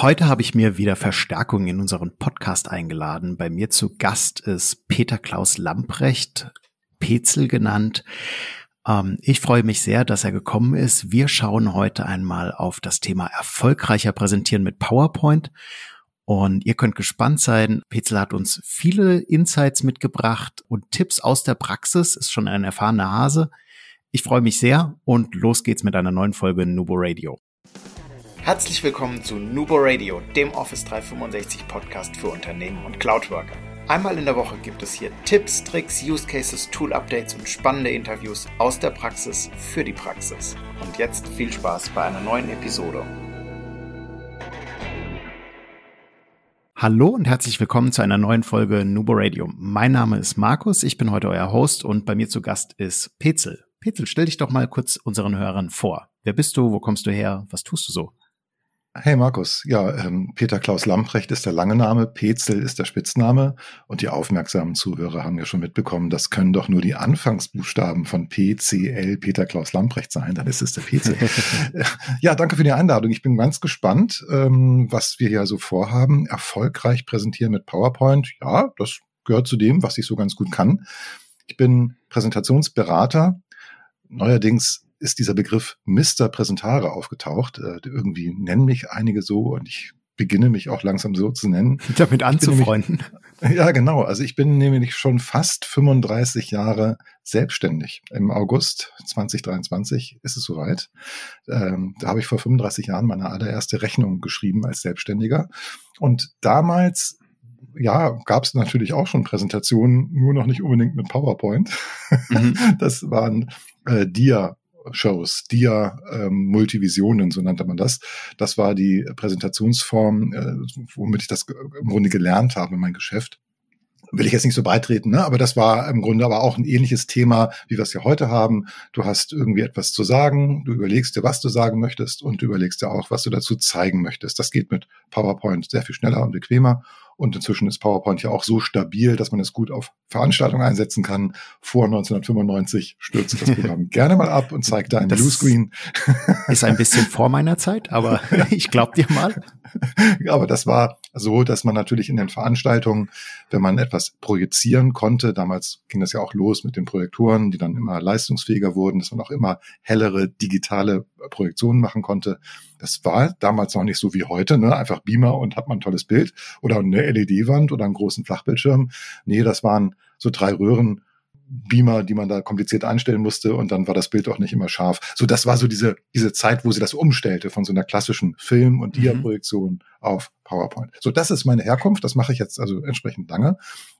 Heute habe ich mir wieder Verstärkung in unseren Podcast eingeladen. Bei mir zu Gast ist Peter Klaus Lamprecht, Petzel genannt. Ähm, ich freue mich sehr, dass er gekommen ist. Wir schauen heute einmal auf das Thema erfolgreicher präsentieren mit PowerPoint. Und ihr könnt gespannt sein. Petzel hat uns viele Insights mitgebracht und Tipps aus der Praxis, ist schon ein erfahrener Hase. Ich freue mich sehr und los geht's mit einer neuen Folge Nubo Radio. Herzlich willkommen zu Nubo Radio, dem Office 365 Podcast für Unternehmen und Cloudworker. Einmal in der Woche gibt es hier Tipps, Tricks, Use Cases, Tool Updates und spannende Interviews aus der Praxis für die Praxis. Und jetzt viel Spaß bei einer neuen Episode. Hallo und herzlich willkommen zu einer neuen Folge Nubo Radio. Mein Name ist Markus, ich bin heute euer Host und bei mir zu Gast ist Petzel. Petzel, stell dich doch mal kurz unseren Hörern vor. Wer bist du? Wo kommst du her? Was tust du so? Hey Markus, ja, ähm, Peter Klaus Lamprecht ist der lange Name, Petzel ist der Spitzname und die aufmerksamen Zuhörer haben ja schon mitbekommen, das können doch nur die Anfangsbuchstaben von PCL Peter Klaus Lamprecht sein, dann ist es der Petzel. ja, danke für die Einladung. Ich bin ganz gespannt, ähm, was wir hier so vorhaben. Erfolgreich präsentieren mit PowerPoint, ja, das gehört zu dem, was ich so ganz gut kann. Ich bin Präsentationsberater. Neuerdings ist dieser Begriff Mr. Präsentare aufgetaucht. Äh, irgendwie nennen mich einige so und ich beginne mich auch langsam so zu nennen. Damit anzufreunden. Nämlich, ja, genau. Also ich bin nämlich schon fast 35 Jahre selbstständig. Im August 2023 ist es soweit. Ähm, da habe ich vor 35 Jahren meine allererste Rechnung geschrieben als Selbstständiger. Und damals ja, gab es natürlich auch schon Präsentationen, nur noch nicht unbedingt mit PowerPoint. Mhm. Das waren äh, Dia Shows, Dia ähm, Multivisionen, so nannte man das. Das war die Präsentationsform, äh, womit ich das im Grunde gelernt habe, mein Geschäft will ich jetzt nicht so beitreten, ne? aber das war im Grunde aber auch ein ähnliches Thema, wie wir es ja heute haben. Du hast irgendwie etwas zu sagen, du überlegst dir, was du sagen möchtest und du überlegst dir auch, was du dazu zeigen möchtest. Das geht mit PowerPoint sehr viel schneller und bequemer und inzwischen ist PowerPoint ja auch so stabil, dass man es gut auf Veranstaltungen einsetzen kann. Vor 1995 stürzt das Programm gerne mal ab und zeigt da ein Bluescreen. Ist ein bisschen vor meiner Zeit, aber ich glaub dir mal. Aber das war so, dass man natürlich in den Veranstaltungen, wenn man etwas projizieren konnte, damals ging das ja auch los mit den Projektoren, die dann immer leistungsfähiger wurden, dass man auch immer hellere digitale Projektionen machen konnte. Das war damals noch nicht so wie heute, ne? einfach Beamer und hat man ein tolles Bild oder eine LED-Wand oder einen großen Flachbildschirm. Nee, das waren so drei Röhren, Beamer, die man da kompliziert einstellen musste und dann war das Bild auch nicht immer scharf. So, das war so diese, diese Zeit, wo sie das umstellte von so einer klassischen Film- und mhm. Dia-Projektion mhm. auf PowerPoint. So, das ist meine Herkunft, das mache ich jetzt also entsprechend lange.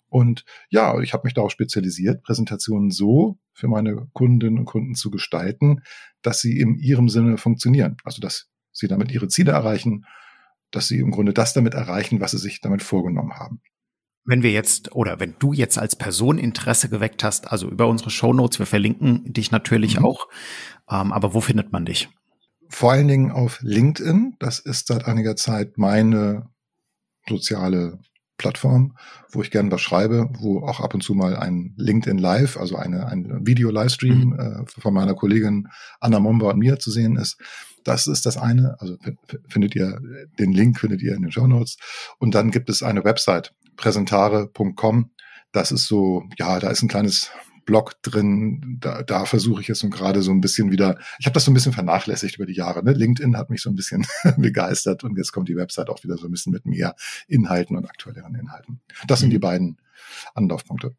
Und ja, ich habe mich darauf spezialisiert, Präsentationen so für meine Kundinnen und Kunden zu gestalten, dass sie in ihrem Sinne funktionieren. Also, dass sie damit ihre Ziele erreichen, dass sie im Grunde das damit erreichen, was sie sich damit vorgenommen haben. Wenn wir jetzt oder wenn du jetzt als Person Interesse geweckt hast, also über unsere Show Notes, wir verlinken dich natürlich mhm. auch, ähm, aber wo findet man dich? Vor allen Dingen auf LinkedIn. Das ist seit einiger Zeit meine soziale Plattform, wo ich gerne was schreibe, wo auch ab und zu mal ein LinkedIn Live, also eine, ein Video-Livestream mhm. äh, von meiner Kollegin Anna Momba und mir zu sehen ist. Das ist das eine. Also findet ihr, den Link findet ihr in den Show Notes. Und dann gibt es eine Website, präsentare.com. Das ist so, ja, da ist ein kleines Blog drin. Da, da versuche ich jetzt nun gerade so ein bisschen wieder, ich habe das so ein bisschen vernachlässigt über die Jahre. Ne? LinkedIn hat mich so ein bisschen begeistert und jetzt kommt die Website auch wieder so ein bisschen mit mehr Inhalten und aktuelleren Inhalten. Das sind die mhm. beiden Anlaufpunkte.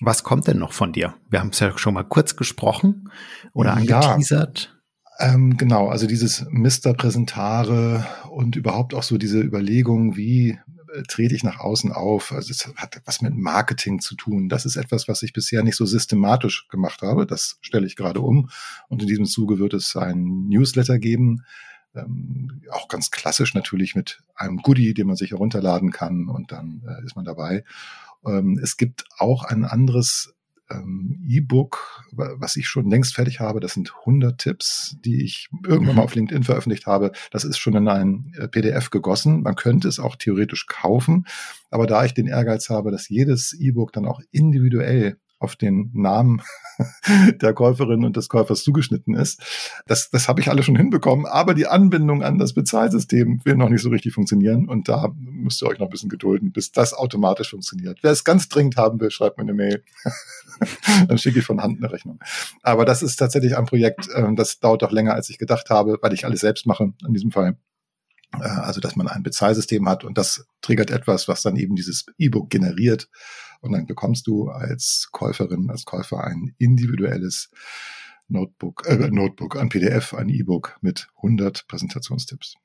Was kommt denn noch von dir? Wir haben es ja schon mal kurz gesprochen oder angeteasert. Ja, ähm, genau, also dieses Mister Präsentare und überhaupt auch so diese Überlegung, wie trete ich nach außen auf. Also es hat was mit Marketing zu tun. Das ist etwas, was ich bisher nicht so systematisch gemacht habe. Das stelle ich gerade um. Und in diesem Zuge wird es ein Newsletter geben. Ähm, auch ganz klassisch natürlich mit einem Goodie, den man sich herunterladen kann und dann äh, ist man dabei. Ähm, es gibt auch ein anderes ähm, E-Book, was ich schon längst fertig habe. Das sind 100 Tipps, die ich irgendwann mal mhm. auf LinkedIn veröffentlicht habe. Das ist schon in ein äh, PDF gegossen. Man könnte es auch theoretisch kaufen. Aber da ich den Ehrgeiz habe, dass jedes E-Book dann auch individuell auf den Namen der Käuferin und des Käufers zugeschnitten ist. Das, das habe ich alle schon hinbekommen, aber die Anbindung an das Bezahlsystem will noch nicht so richtig funktionieren und da müsst ihr euch noch ein bisschen gedulden, bis das automatisch funktioniert. Wer es ganz dringend haben will, schreibt mir eine Mail. Dann schicke ich von Hand eine Rechnung. Aber das ist tatsächlich ein Projekt, äh, das dauert doch länger, als ich gedacht habe, weil ich alles selbst mache in diesem Fall. Äh, also, dass man ein Bezahlsystem hat und das triggert etwas, was dann eben dieses E-Book generiert. Und dann bekommst du als Käuferin, als Käufer ein individuelles Notebook, äh, Notebook, ein PDF, ein E-Book mit 100 Präsentationstipps.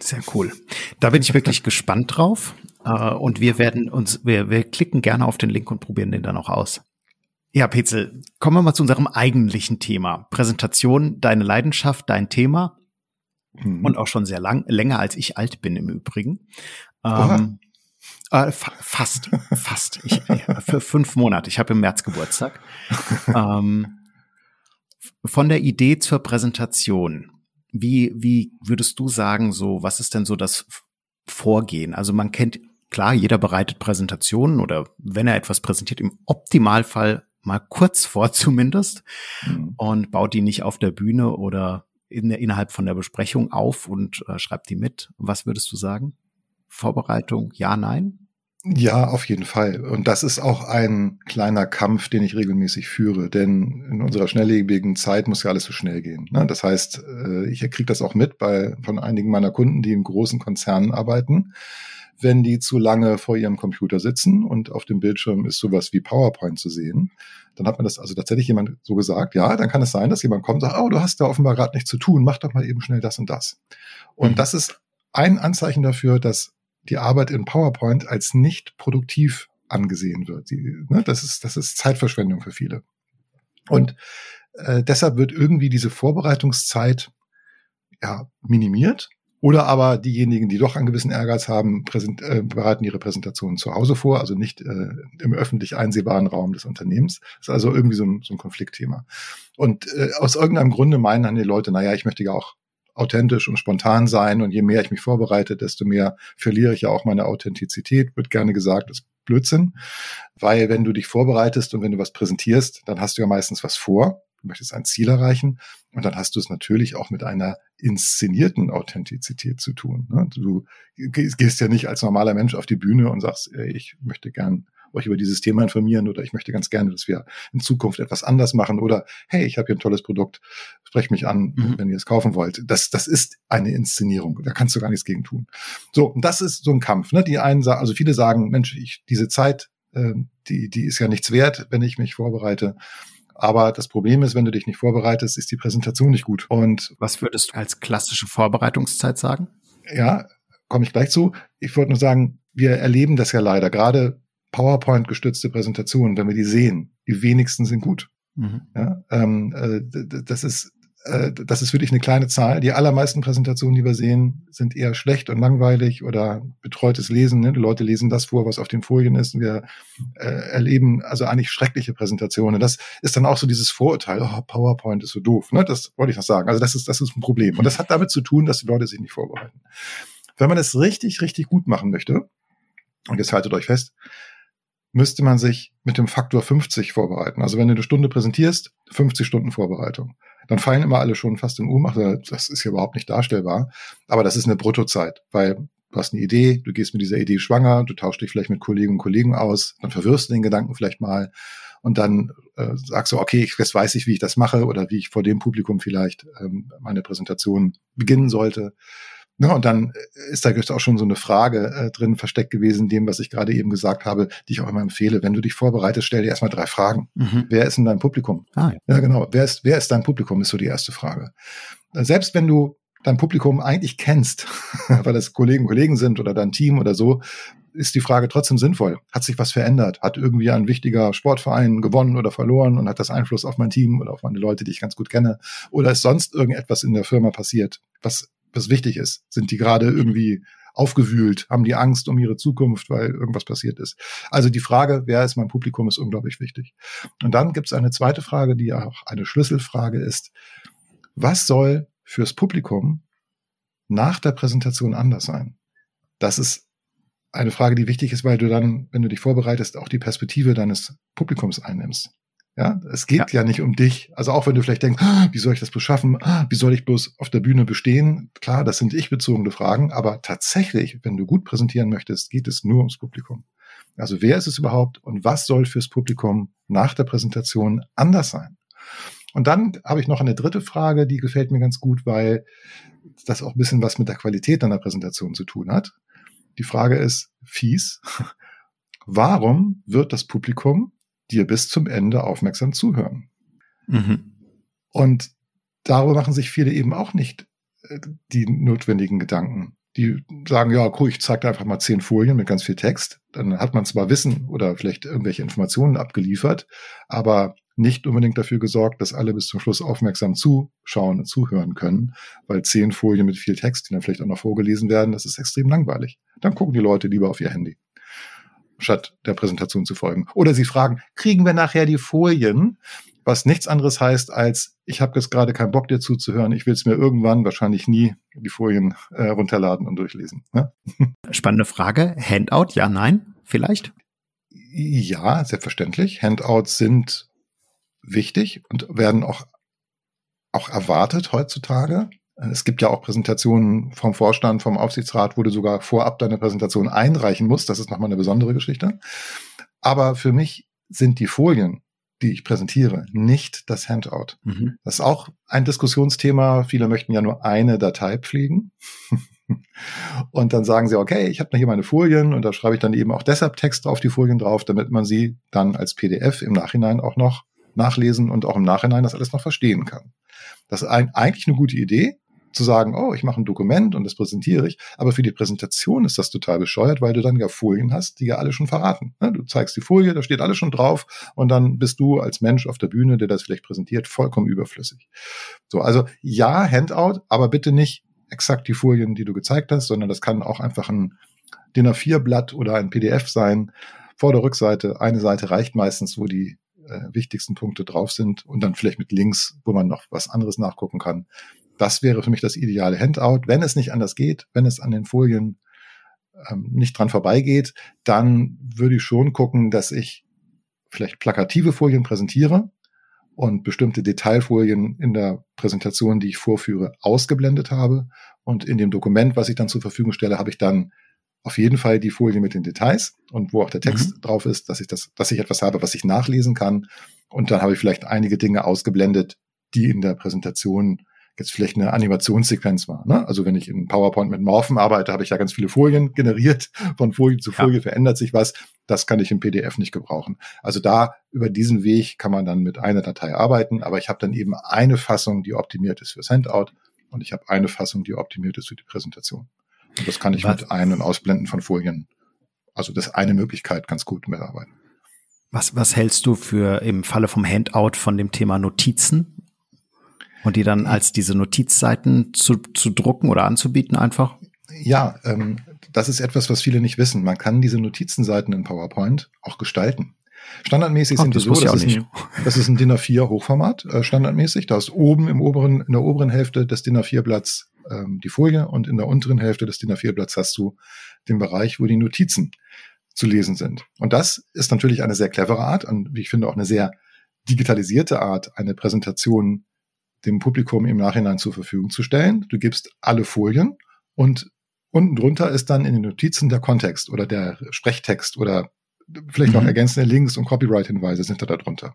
Sehr cool. Da bin ich wirklich gespannt drauf. Äh, und wir werden uns, wir, wir klicken gerne auf den Link und probieren den dann auch aus. Ja, Petzel, kommen wir mal zu unserem eigentlichen Thema. Präsentation, deine Leidenschaft, dein Thema. Mhm. Und auch schon sehr lang, länger als ich alt bin im Übrigen. Ähm, äh, fa fast, fast. Ich, für fünf Monate. Ich habe im März Geburtstag. ähm, von der Idee zur Präsentation. Wie, wie würdest du sagen, so, was ist denn so das Vorgehen? Also man kennt, klar, jeder bereitet Präsentationen oder wenn er etwas präsentiert, im Optimalfall mal kurz vor zumindest mhm. und baut die nicht auf der Bühne oder in, innerhalb von der Besprechung auf und äh, schreibt die mit. Was würdest du sagen? Vorbereitung, ja, nein? Ja, auf jeden Fall. Und das ist auch ein kleiner Kampf, den ich regelmäßig führe. Denn in unserer schnelllebigen Zeit muss ja alles so schnell gehen. Ne? Das heißt, äh, ich kriege das auch mit bei von einigen meiner Kunden, die in großen Konzernen arbeiten. Wenn die zu lange vor ihrem Computer sitzen und auf dem Bildschirm ist sowas wie PowerPoint zu sehen, dann hat man das also tatsächlich jemand so gesagt, ja, dann kann es sein, dass jemand kommt und sagt, oh, du hast da offenbar gerade nichts zu tun, mach doch mal eben schnell das und das. Und mhm. das ist ein Anzeichen dafür, dass die Arbeit in PowerPoint als nicht produktiv angesehen wird. Die, ne, das, ist, das ist Zeitverschwendung für viele. Und äh, deshalb wird irgendwie diese Vorbereitungszeit ja, minimiert. Oder aber diejenigen, die doch einen gewissen Ehrgeiz haben, präsent, äh, bereiten ihre Präsentationen zu Hause vor, also nicht äh, im öffentlich einsehbaren Raum des Unternehmens. Das ist also irgendwie so ein, so ein Konfliktthema. Und äh, aus irgendeinem Grunde meinen dann die Leute, naja, ich möchte ja auch authentisch und spontan sein und je mehr ich mich vorbereite, desto mehr verliere ich ja auch meine Authentizität, wird gerne gesagt, ist Blödsinn, weil wenn du dich vorbereitest und wenn du was präsentierst, dann hast du ja meistens was vor, du möchtest ein Ziel erreichen und dann hast du es natürlich auch mit einer inszenierten Authentizität zu tun. Ne? Du gehst ja nicht als normaler Mensch auf die Bühne und sagst, ich möchte gern euch über dieses Thema informieren oder ich möchte ganz gerne, dass wir in Zukunft etwas anders machen oder hey, ich habe hier ein tolles Produkt, sprecht mich an, mhm. wenn ihr es kaufen wollt. Das, das ist eine Inszenierung, da kannst du gar nichts gegen tun. So, und das ist so ein Kampf. Ne? Die einen sagen, also viele sagen, Mensch, ich, diese Zeit, äh, die, die ist ja nichts wert, wenn ich mich vorbereite. Aber das Problem ist, wenn du dich nicht vorbereitest, ist die Präsentation nicht gut. Und was würdest du als klassische Vorbereitungszeit sagen? Ja, komme ich gleich zu. Ich wollte nur sagen, wir erleben das ja leider. Gerade PowerPoint-gestützte Präsentationen, wenn wir die sehen, die wenigsten sind gut. Mhm. Ja, ähm, äh, das ist äh, das ist wirklich eine kleine Zahl. Die allermeisten Präsentationen, die wir sehen, sind eher schlecht und langweilig oder betreutes Lesen. Ne? Die Leute lesen das vor, was auf den Folien ist. Wir äh, erleben also eigentlich schreckliche Präsentationen. Das ist dann auch so dieses Vorurteil, oh, PowerPoint ist so doof. Ne? Das wollte ich noch sagen. Also das ist, das ist ein Problem. Und das hat damit zu tun, dass die Leute sich nicht vorbereiten. Wenn man es richtig, richtig gut machen möchte, und jetzt haltet euch fest, müsste man sich mit dem Faktor 50 vorbereiten. Also wenn du eine Stunde präsentierst, 50 Stunden Vorbereitung. Dann fallen immer alle schon fast in Ohnmacht. Das ist ja überhaupt nicht darstellbar. Aber das ist eine Bruttozeit, weil du hast eine Idee, du gehst mit dieser Idee schwanger, du tauschst dich vielleicht mit Kolleginnen und Kollegen aus, dann verwirrst du den Gedanken vielleicht mal und dann äh, sagst du, okay, jetzt weiß ich, wie ich das mache oder wie ich vor dem Publikum vielleicht ähm, meine Präsentation beginnen sollte. Ja, und dann ist da auch schon so eine Frage äh, drin versteckt gewesen, dem, was ich gerade eben gesagt habe, die ich auch immer empfehle. Wenn du dich vorbereitest, stell dir erstmal drei Fragen. Mhm. Wer ist in deinem Publikum? Ah, ja. ja, genau. Wer ist, wer ist dein Publikum, ist so die erste Frage. Selbst wenn du dein Publikum eigentlich kennst, weil es Kollegen Kollegen sind oder dein Team oder so, ist die Frage trotzdem sinnvoll. Hat sich was verändert? Hat irgendwie ein wichtiger Sportverein gewonnen oder verloren und hat das Einfluss auf mein Team oder auf meine Leute, die ich ganz gut kenne? Oder ist sonst irgendetwas in der Firma passiert, was was wichtig ist. Sind die gerade irgendwie aufgewühlt? Haben die Angst um ihre Zukunft, weil irgendwas passiert ist? Also die Frage, wer ist mein Publikum, ist unglaublich wichtig. Und dann gibt es eine zweite Frage, die auch eine Schlüsselfrage ist. Was soll fürs Publikum nach der Präsentation anders sein? Das ist eine Frage, die wichtig ist, weil du dann, wenn du dich vorbereitest, auch die Perspektive deines Publikums einnimmst. Ja, es geht ja. ja. nicht um dich. Also auch wenn du vielleicht denkst, ah, wie soll ich das bloß schaffen? Ah, wie soll ich bloß auf der Bühne bestehen? Klar, das sind ich-bezogene Fragen, aber tatsächlich, wenn du gut präsentieren möchtest, geht es nur ums Publikum. Also wer ist es überhaupt und was soll fürs Publikum nach der Präsentation anders sein? Und dann habe ich noch eine dritte Frage, die gefällt mir ganz gut, weil das auch ein bisschen was mit der Qualität deiner Präsentation zu tun hat. Die Frage ist fies. Warum wird das Publikum dir bis zum Ende aufmerksam zuhören? Mhm. Und darüber machen sich viele eben auch nicht äh, die notwendigen Gedanken. Die sagen, ja, cool, ich zeige einfach mal zehn Folien mit ganz viel Text. Dann hat man zwar Wissen oder vielleicht irgendwelche Informationen abgeliefert, aber nicht unbedingt dafür gesorgt, dass alle bis zum Schluss aufmerksam zuschauen und zuhören können, weil zehn Folien mit viel Text, die dann vielleicht auch noch vorgelesen werden, das ist extrem langweilig. Dann gucken die Leute lieber auf ihr Handy, statt der Präsentation zu folgen. Oder sie fragen, kriegen wir nachher die Folien? Was nichts anderes heißt als, ich habe jetzt gerade keinen Bock dir zuzuhören, ich will es mir irgendwann, wahrscheinlich nie, die Folien äh, runterladen und durchlesen. Ne? Spannende Frage. Handout, ja, nein, vielleicht? Ja, selbstverständlich. Handouts sind wichtig und werden auch, auch erwartet heutzutage. Es gibt ja auch Präsentationen vom Vorstand, vom Aufsichtsrat, wo du sogar vorab deine Präsentation einreichen musst. Das ist nochmal eine besondere Geschichte. Aber für mich sind die Folien, die ich präsentiere, nicht das Handout. Mhm. Das ist auch ein Diskussionsthema. Viele möchten ja nur eine Datei pflegen. und dann sagen sie, okay, ich habe hier meine Folien und da schreibe ich dann eben auch deshalb Text auf die Folien drauf, damit man sie dann als PDF im Nachhinein auch noch nachlesen und auch im Nachhinein das alles noch verstehen kann. Das ist eigentlich eine gute Idee, zu sagen, oh, ich mache ein Dokument und das präsentiere ich. Aber für die Präsentation ist das total bescheuert, weil du dann ja Folien hast, die ja alle schon verraten. Ne? Du zeigst die Folie, da steht alles schon drauf und dann bist du als Mensch auf der Bühne, der das vielleicht präsentiert, vollkommen überflüssig. So, also ja, Handout, aber bitte nicht exakt die Folien, die du gezeigt hast, sondern das kann auch einfach ein DIN A4-Blatt oder ein PDF sein. Vor der Rückseite, eine Seite reicht meistens, wo die äh, wichtigsten Punkte drauf sind und dann vielleicht mit Links, wo man noch was anderes nachgucken kann. Das wäre für mich das ideale Handout. Wenn es nicht anders geht, wenn es an den Folien ähm, nicht dran vorbeigeht, dann würde ich schon gucken, dass ich vielleicht plakative Folien präsentiere und bestimmte Detailfolien in der Präsentation, die ich vorführe, ausgeblendet habe. Und in dem Dokument, was ich dann zur Verfügung stelle, habe ich dann auf jeden Fall die Folie mit den Details und wo auch der Text mhm. drauf ist, dass ich das, dass ich etwas habe, was ich nachlesen kann. Und dann habe ich vielleicht einige Dinge ausgeblendet, die in der Präsentation jetzt vielleicht eine Animationssequenz war. Ne? Also wenn ich in PowerPoint mit Morphen arbeite, habe ich ja ganz viele Folien generiert. Von Folie zu Folie ja. verändert sich was. Das kann ich im PDF nicht gebrauchen. Also da über diesen Weg kann man dann mit einer Datei arbeiten, aber ich habe dann eben eine Fassung, die optimiert ist fürs Handout und ich habe eine Fassung, die optimiert ist für die Präsentation. Und das kann ich Was? mit Ein- und Ausblenden von Folien. Also das ist eine Möglichkeit, ganz gut mitarbeiten. Was, was hältst du für im Falle vom Handout von dem Thema Notizen? Und die dann als diese Notizseiten zu, zu drucken oder anzubieten einfach? Ja, ähm, das ist etwas, was viele nicht wissen. Man kann diese Notizenseiten in PowerPoint auch gestalten. Standardmäßig Ach, sind die so, das ist, ein, das ist ein DIN A4 Hochformat, äh, standardmäßig. Da ist oben im oberen, in der oberen Hälfte des DIN A4 Blatts ähm, die Folie und in der unteren Hälfte des DIN A4 Blatts hast du den Bereich, wo die Notizen zu lesen sind. Und das ist natürlich eine sehr clevere Art und wie ich finde auch eine sehr digitalisierte Art, eine Präsentation dem Publikum im Nachhinein zur Verfügung zu stellen. Du gibst alle Folien und unten drunter ist dann in den Notizen der Kontext oder der Sprechtext oder vielleicht noch mhm. ergänzende Links und Copyright-Hinweise sind da darunter.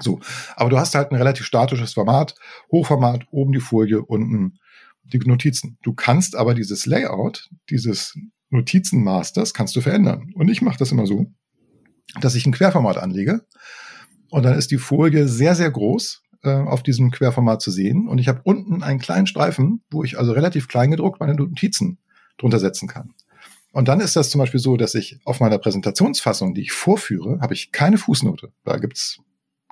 So, aber du hast halt ein relativ statisches Format, Hochformat, oben die Folie, unten die Notizen. Du kannst aber dieses Layout, dieses Notizenmasters, kannst du verändern. Und ich mache das immer so, dass ich ein Querformat anlege und dann ist die Folie sehr, sehr groß äh, auf diesem Querformat zu sehen. Und ich habe unten einen kleinen Streifen, wo ich also relativ klein gedruckt meine Notizen drunter setzen kann. Und dann ist das zum Beispiel so, dass ich auf meiner Präsentationsfassung, die ich vorführe, habe ich keine Fußnote. Da gibt's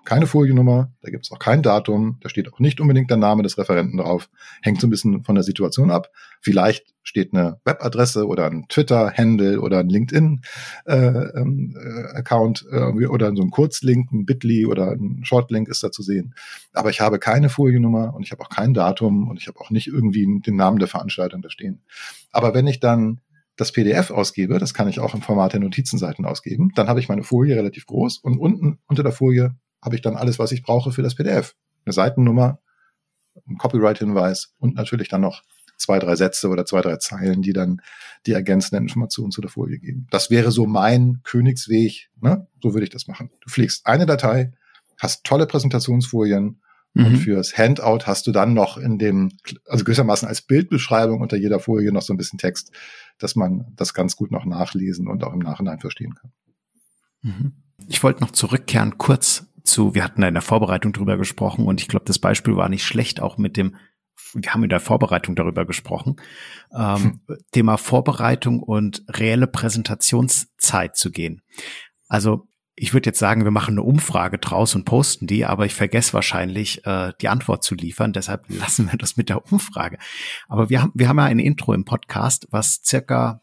keine Foliennummer, da gibt's auch kein Datum, da steht auch nicht unbedingt der Name des Referenten drauf. Hängt so ein bisschen von der Situation ab. Vielleicht steht eine Webadresse oder ein Twitter-Handle oder ein LinkedIn-Account äh, ähm, äh, oder so ein Kurzlink, ein Bitly oder ein Shortlink ist da zu sehen. Aber ich habe keine Foliennummer und ich habe auch kein Datum und ich habe auch nicht irgendwie den Namen der Veranstaltung da stehen. Aber wenn ich dann das PDF ausgebe, das kann ich auch im Format der Notizenseiten ausgeben, dann habe ich meine Folie relativ groß und unten unter der Folie habe ich dann alles, was ich brauche für das PDF. Eine Seitennummer, ein Copyright-Hinweis und natürlich dann noch zwei, drei Sätze oder zwei, drei Zeilen, die dann die ergänzenden Informationen zu der Folie geben. Das wäre so mein Königsweg. Ne? So würde ich das machen. Du fliegst eine Datei, hast tolle Präsentationsfolien mhm. und fürs Handout hast du dann noch in dem, also gewissermaßen als Bildbeschreibung unter jeder Folie noch so ein bisschen Text, dass man das ganz gut noch nachlesen und auch im Nachhinein verstehen kann. Mhm. Ich wollte noch zurückkehren kurz zu, wir hatten da in der Vorbereitung drüber gesprochen und ich glaube, das Beispiel war nicht schlecht, auch mit dem wir haben in der Vorbereitung darüber gesprochen, ähm, hm. Thema Vorbereitung und reelle Präsentationszeit zu gehen. Also ich würde jetzt sagen, wir machen eine Umfrage draus und posten die, aber ich vergesse wahrscheinlich, äh, die Antwort zu liefern. Deshalb lassen wir das mit der Umfrage. Aber wir haben, wir haben ja ein Intro im Podcast, was circa,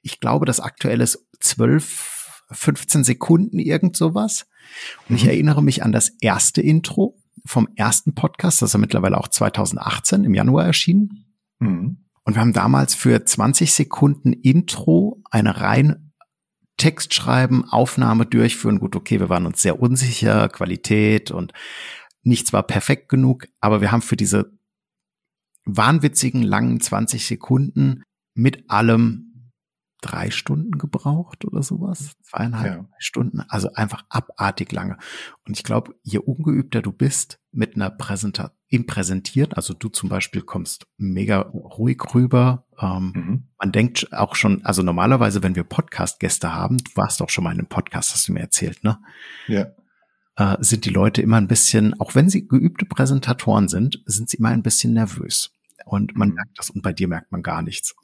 ich glaube, das aktuelle ist 12, 15 Sekunden, irgend sowas. Und ich mhm. erinnere mich an das erste Intro vom ersten Podcast, das ist ja mittlerweile auch 2018 im Januar erschienen. Mhm. Und wir haben damals für 20 Sekunden Intro eine rein Text schreiben, Aufnahme durchführen. Gut, okay, wir waren uns sehr unsicher, Qualität und nichts war perfekt genug, aber wir haben für diese wahnwitzigen langen 20 Sekunden mit allem drei Stunden gebraucht oder sowas. Zweieinhalb ja. Stunden. Also einfach abartig lange. Und ich glaube, je ungeübter du bist mit einer Präsentation, im Präsentieren, also du zum Beispiel kommst mega ruhig rüber. Ähm, mhm. Man denkt auch schon, also normalerweise, wenn wir Podcast-Gäste haben, du warst doch schon mal in einem Podcast, hast du mir erzählt, ne? Ja. Äh, sind die Leute immer ein bisschen, auch wenn sie geübte Präsentatoren sind, sind sie immer ein bisschen nervös. Und man mhm. merkt das und bei dir merkt man gar nichts.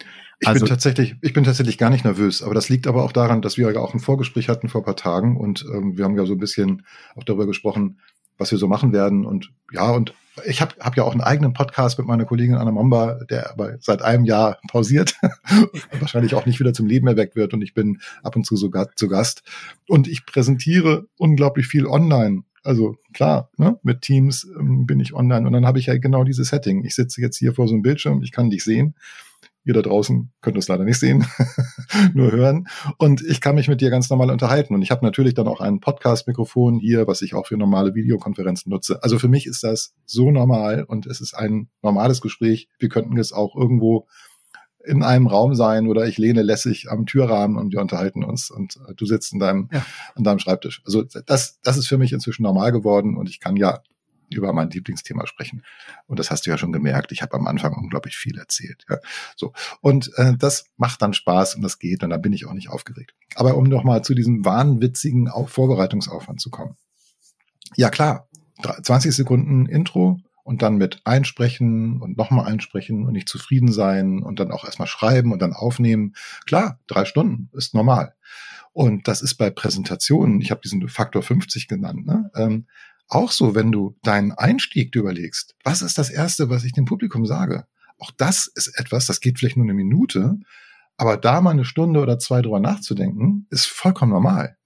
Ich also, bin tatsächlich, ich bin tatsächlich gar nicht nervös, aber das liegt aber auch daran, dass wir ja auch ein Vorgespräch hatten vor ein paar Tagen und ähm, wir haben ja so ein bisschen auch darüber gesprochen, was wir so machen werden und ja und ich habe hab ja auch einen eigenen Podcast mit meiner Kollegin Anna Momba, der aber seit einem Jahr pausiert, wahrscheinlich auch nicht wieder zum Leben erweckt wird und ich bin ab und zu sogar zu Gast und ich präsentiere unglaublich viel online. Also klar, ne, mit Teams ähm, bin ich online und dann habe ich ja genau dieses Setting. Ich sitze jetzt hier vor so einem Bildschirm, ich kann dich sehen Ihr da draußen könnt es leider nicht sehen, nur hören. Und ich kann mich mit dir ganz normal unterhalten. Und ich habe natürlich dann auch ein Podcast-Mikrofon hier, was ich auch für normale Videokonferenzen nutze. Also für mich ist das so normal und es ist ein normales Gespräch. Wir könnten es auch irgendwo in einem Raum sein oder ich lehne lässig am Türrahmen und wir unterhalten uns und du sitzt in deinem, ja. an deinem Schreibtisch. Also das, das ist für mich inzwischen normal geworden und ich kann ja über mein Lieblingsthema sprechen. Und das hast du ja schon gemerkt. Ich habe am Anfang unglaublich viel erzählt. Ja. So. Und äh, das macht dann Spaß und das geht und da bin ich auch nicht aufgeregt. Aber um nochmal zu diesem wahnwitzigen Auf Vorbereitungsaufwand zu kommen. Ja klar, 20 Sekunden Intro und dann mit einsprechen und nochmal einsprechen und nicht zufrieden sein und dann auch erstmal schreiben und dann aufnehmen. Klar, drei Stunden ist normal. Und das ist bei Präsentationen, ich habe diesen Faktor 50 genannt, ne? ähm, auch so, wenn du deinen Einstieg überlegst, was ist das Erste, was ich dem Publikum sage? Auch das ist etwas, das geht vielleicht nur eine Minute, aber da mal eine Stunde oder zwei drüber nachzudenken, ist vollkommen normal.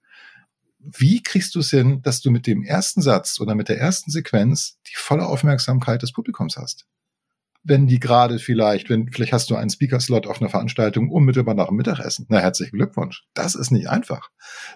Wie kriegst du es hin, dass du mit dem ersten Satz oder mit der ersten Sequenz die volle Aufmerksamkeit des Publikums hast? wenn die gerade vielleicht, wenn vielleicht hast du einen Speaker-Slot auf einer Veranstaltung unmittelbar nach dem Mittagessen. Na, herzlichen Glückwunsch. Das ist nicht einfach,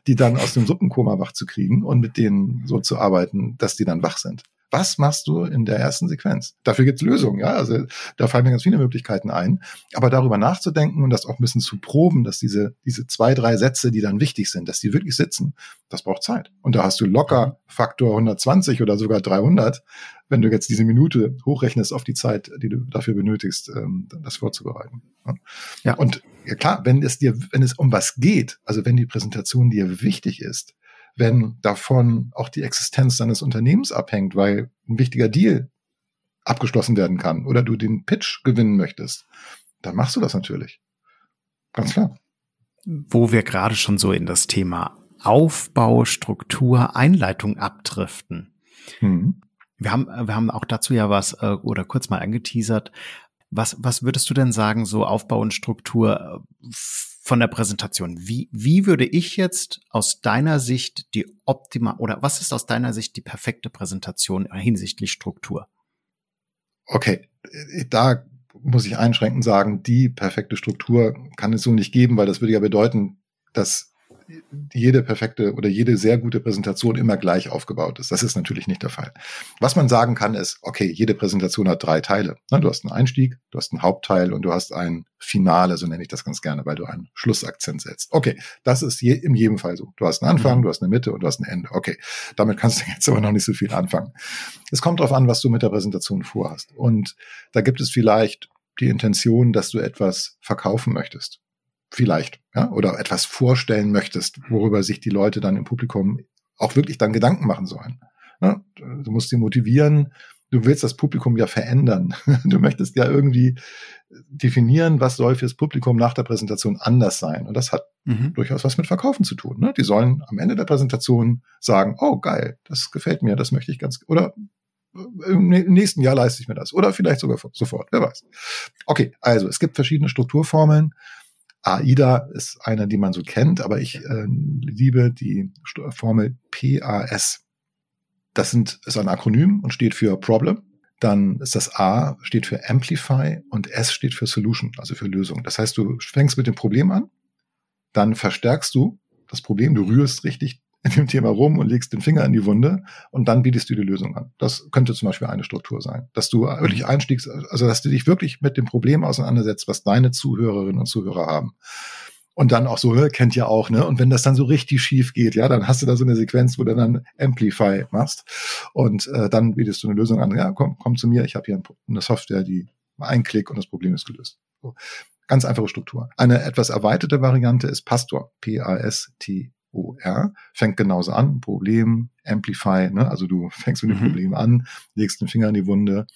die dann aus dem Suppenkoma wach zu kriegen und mit denen so zu arbeiten, dass die dann wach sind. Was machst du in der ersten Sequenz? Dafür gibt's Lösungen, ja. Also da fallen mir ganz viele Möglichkeiten ein. Aber darüber nachzudenken und das auch ein bisschen zu proben, dass diese, diese zwei, drei Sätze, die dann wichtig sind, dass die wirklich sitzen, das braucht Zeit. Und da hast du locker Faktor 120 oder sogar 300, wenn du jetzt diese Minute hochrechnest auf die Zeit, die du dafür benötigst, ähm, das vorzubereiten. Ja. Und ja klar, wenn es dir, wenn es um was geht, also wenn die Präsentation dir wichtig ist, wenn davon auch die Existenz deines Unternehmens abhängt, weil ein wichtiger Deal abgeschlossen werden kann oder du den Pitch gewinnen möchtest, dann machst du das natürlich. Ganz klar. Wo wir gerade schon so in das Thema Aufbau, Struktur, Einleitung abdriften. Mhm. Wir haben, wir haben auch dazu ja was äh, oder kurz mal angeteasert. Was, was würdest du denn sagen, so Aufbau und Struktur äh, von der Präsentation. Wie, wie würde ich jetzt aus deiner Sicht die optimal oder was ist aus deiner Sicht die perfekte Präsentation hinsichtlich Struktur? Okay, da muss ich einschränkend sagen, die perfekte Struktur kann es so nicht geben, weil das würde ja bedeuten, dass jede perfekte oder jede sehr gute Präsentation immer gleich aufgebaut ist. Das ist natürlich nicht der Fall. Was man sagen kann, ist, okay, jede Präsentation hat drei Teile. Du hast einen Einstieg, du hast einen Hauptteil und du hast ein Finale, so nenne ich das ganz gerne, weil du einen Schlussakzent setzt. Okay, das ist je, in jedem Fall so. Du hast einen Anfang, mhm. du hast eine Mitte und du hast ein Ende. Okay, damit kannst du jetzt aber noch nicht so viel anfangen. Es kommt darauf an, was du mit der Präsentation vorhast. Und da gibt es vielleicht die Intention, dass du etwas verkaufen möchtest vielleicht, ja, oder etwas vorstellen möchtest, worüber sich die Leute dann im Publikum auch wirklich dann Gedanken machen sollen. Ja, du musst sie motivieren, du willst das Publikum ja verändern. Du möchtest ja irgendwie definieren, was soll fürs Publikum nach der Präsentation anders sein. Und das hat mhm. durchaus was mit Verkaufen zu tun. Ne? Die sollen am Ende der Präsentation sagen, oh geil, das gefällt mir, das möchte ich ganz, oder im nächsten Jahr leiste ich mir das. Oder vielleicht sogar sofort, wer weiß. Okay, also es gibt verschiedene Strukturformeln. AIDA ist eine, die man so kennt, aber ich äh, liebe die Formel PAS. Das sind, ist ein Akronym und steht für Problem. Dann ist das A steht für Amplify und S steht für Solution, also für Lösung. Das heißt, du fängst mit dem Problem an, dann verstärkst du das Problem, du rührst richtig in dem Thema rum und legst den Finger in die Wunde und dann bietest du die Lösung an. Das könnte zum Beispiel eine Struktur sein, dass du wirklich einstiegst, also dass du dich wirklich mit dem Problem auseinandersetzt, was deine Zuhörerinnen und Zuhörer haben. Und dann auch so, kennt ja auch, ne? Und wenn das dann so richtig schief geht, ja, dann hast du da so eine Sequenz, wo du dann Amplify machst und äh, dann bietest du eine Lösung an. Ja, komm, komm zu mir, ich habe hier eine Software, die ein Klick und das Problem ist gelöst. So. Ganz einfache Struktur. Eine etwas erweiterte Variante ist Pastor, P-A-S-T OR, fängt genauso an, Problem, Amplify, ne? also du fängst mit dem mhm. Problem an, legst den Finger in die Wunde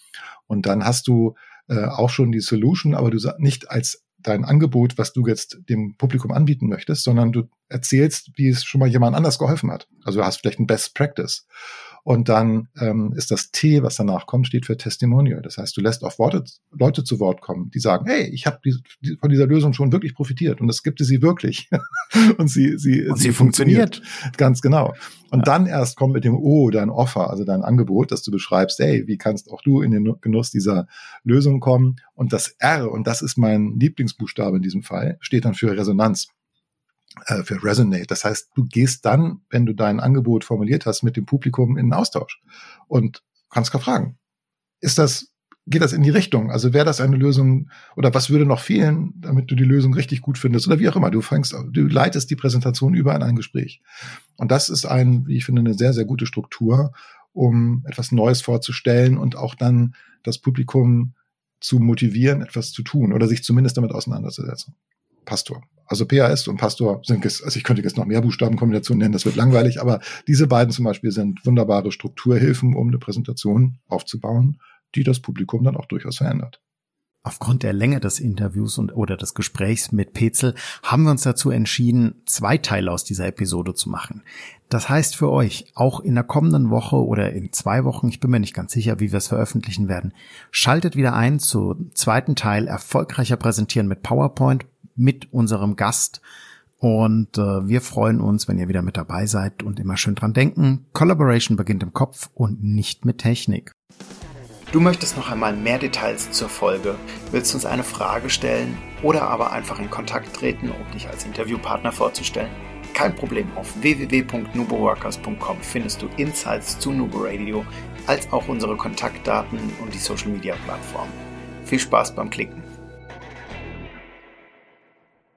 und dann hast du äh, auch schon die Solution, aber du sagst nicht als dein Angebot, was du jetzt dem Publikum anbieten möchtest, sondern du erzählst, wie es schon mal jemand anders geholfen hat. Also du hast vielleicht ein Best Practice. Und dann ähm, ist das T, was danach kommt, steht für Testimonial. Das heißt, du lässt auch Worte, Leute zu Wort kommen, die sagen, hey, ich habe die, die, von dieser Lösung schon wirklich profitiert und das gibt es sie wirklich. und sie, sie, und sie, sie funktioniert. funktioniert. Ganz genau. Und ja. dann erst kommt mit dem O dein Offer, also dein Angebot, dass du beschreibst, hey, wie kannst auch du in den Genuss dieser Lösung kommen? Und das R, und das ist mein Lieblingsbuchstabe in diesem Fall, steht dann für Resonanz äh, für Resonate. Das heißt, du gehst dann, wenn du dein Angebot formuliert hast, mit dem Publikum in den Austausch und kannst gar fragen, ist das, geht das in die Richtung? Also wäre das eine Lösung oder was würde noch fehlen, damit du die Lösung richtig gut findest oder wie auch immer. Du fängst, du leitest die Präsentation über in ein Gespräch. Und das ist ein, wie ich finde, eine sehr, sehr gute Struktur, um etwas Neues vorzustellen und auch dann das Publikum zu motivieren, etwas zu tun oder sich zumindest damit auseinanderzusetzen. Pastor. Also PAS und Pastor sind, also ich könnte jetzt noch mehr Buchstabenkombinationen nennen, das wird langweilig, aber diese beiden zum Beispiel sind wunderbare Strukturhilfen, um eine Präsentation aufzubauen, die das Publikum dann auch durchaus verändert. Aufgrund der Länge des Interviews und oder des Gesprächs mit Petzel haben wir uns dazu entschieden, zwei Teile aus dieser Episode zu machen. Das heißt für euch, auch in der kommenden Woche oder in zwei Wochen, ich bin mir nicht ganz sicher, wie wir es veröffentlichen werden, schaltet wieder ein zu zweiten Teil erfolgreicher präsentieren mit PowerPoint mit unserem Gast. Und äh, wir freuen uns, wenn ihr wieder mit dabei seid und immer schön dran denken. Collaboration beginnt im Kopf und nicht mit Technik. Du möchtest noch einmal mehr Details zur Folge, willst uns eine Frage stellen oder aber einfach in Kontakt treten, um dich als Interviewpartner vorzustellen? Kein Problem, auf www.nuboworkers.com findest du Insights zu Nubo Radio, als auch unsere Kontaktdaten und die Social Media Plattform. Viel Spaß beim Klicken!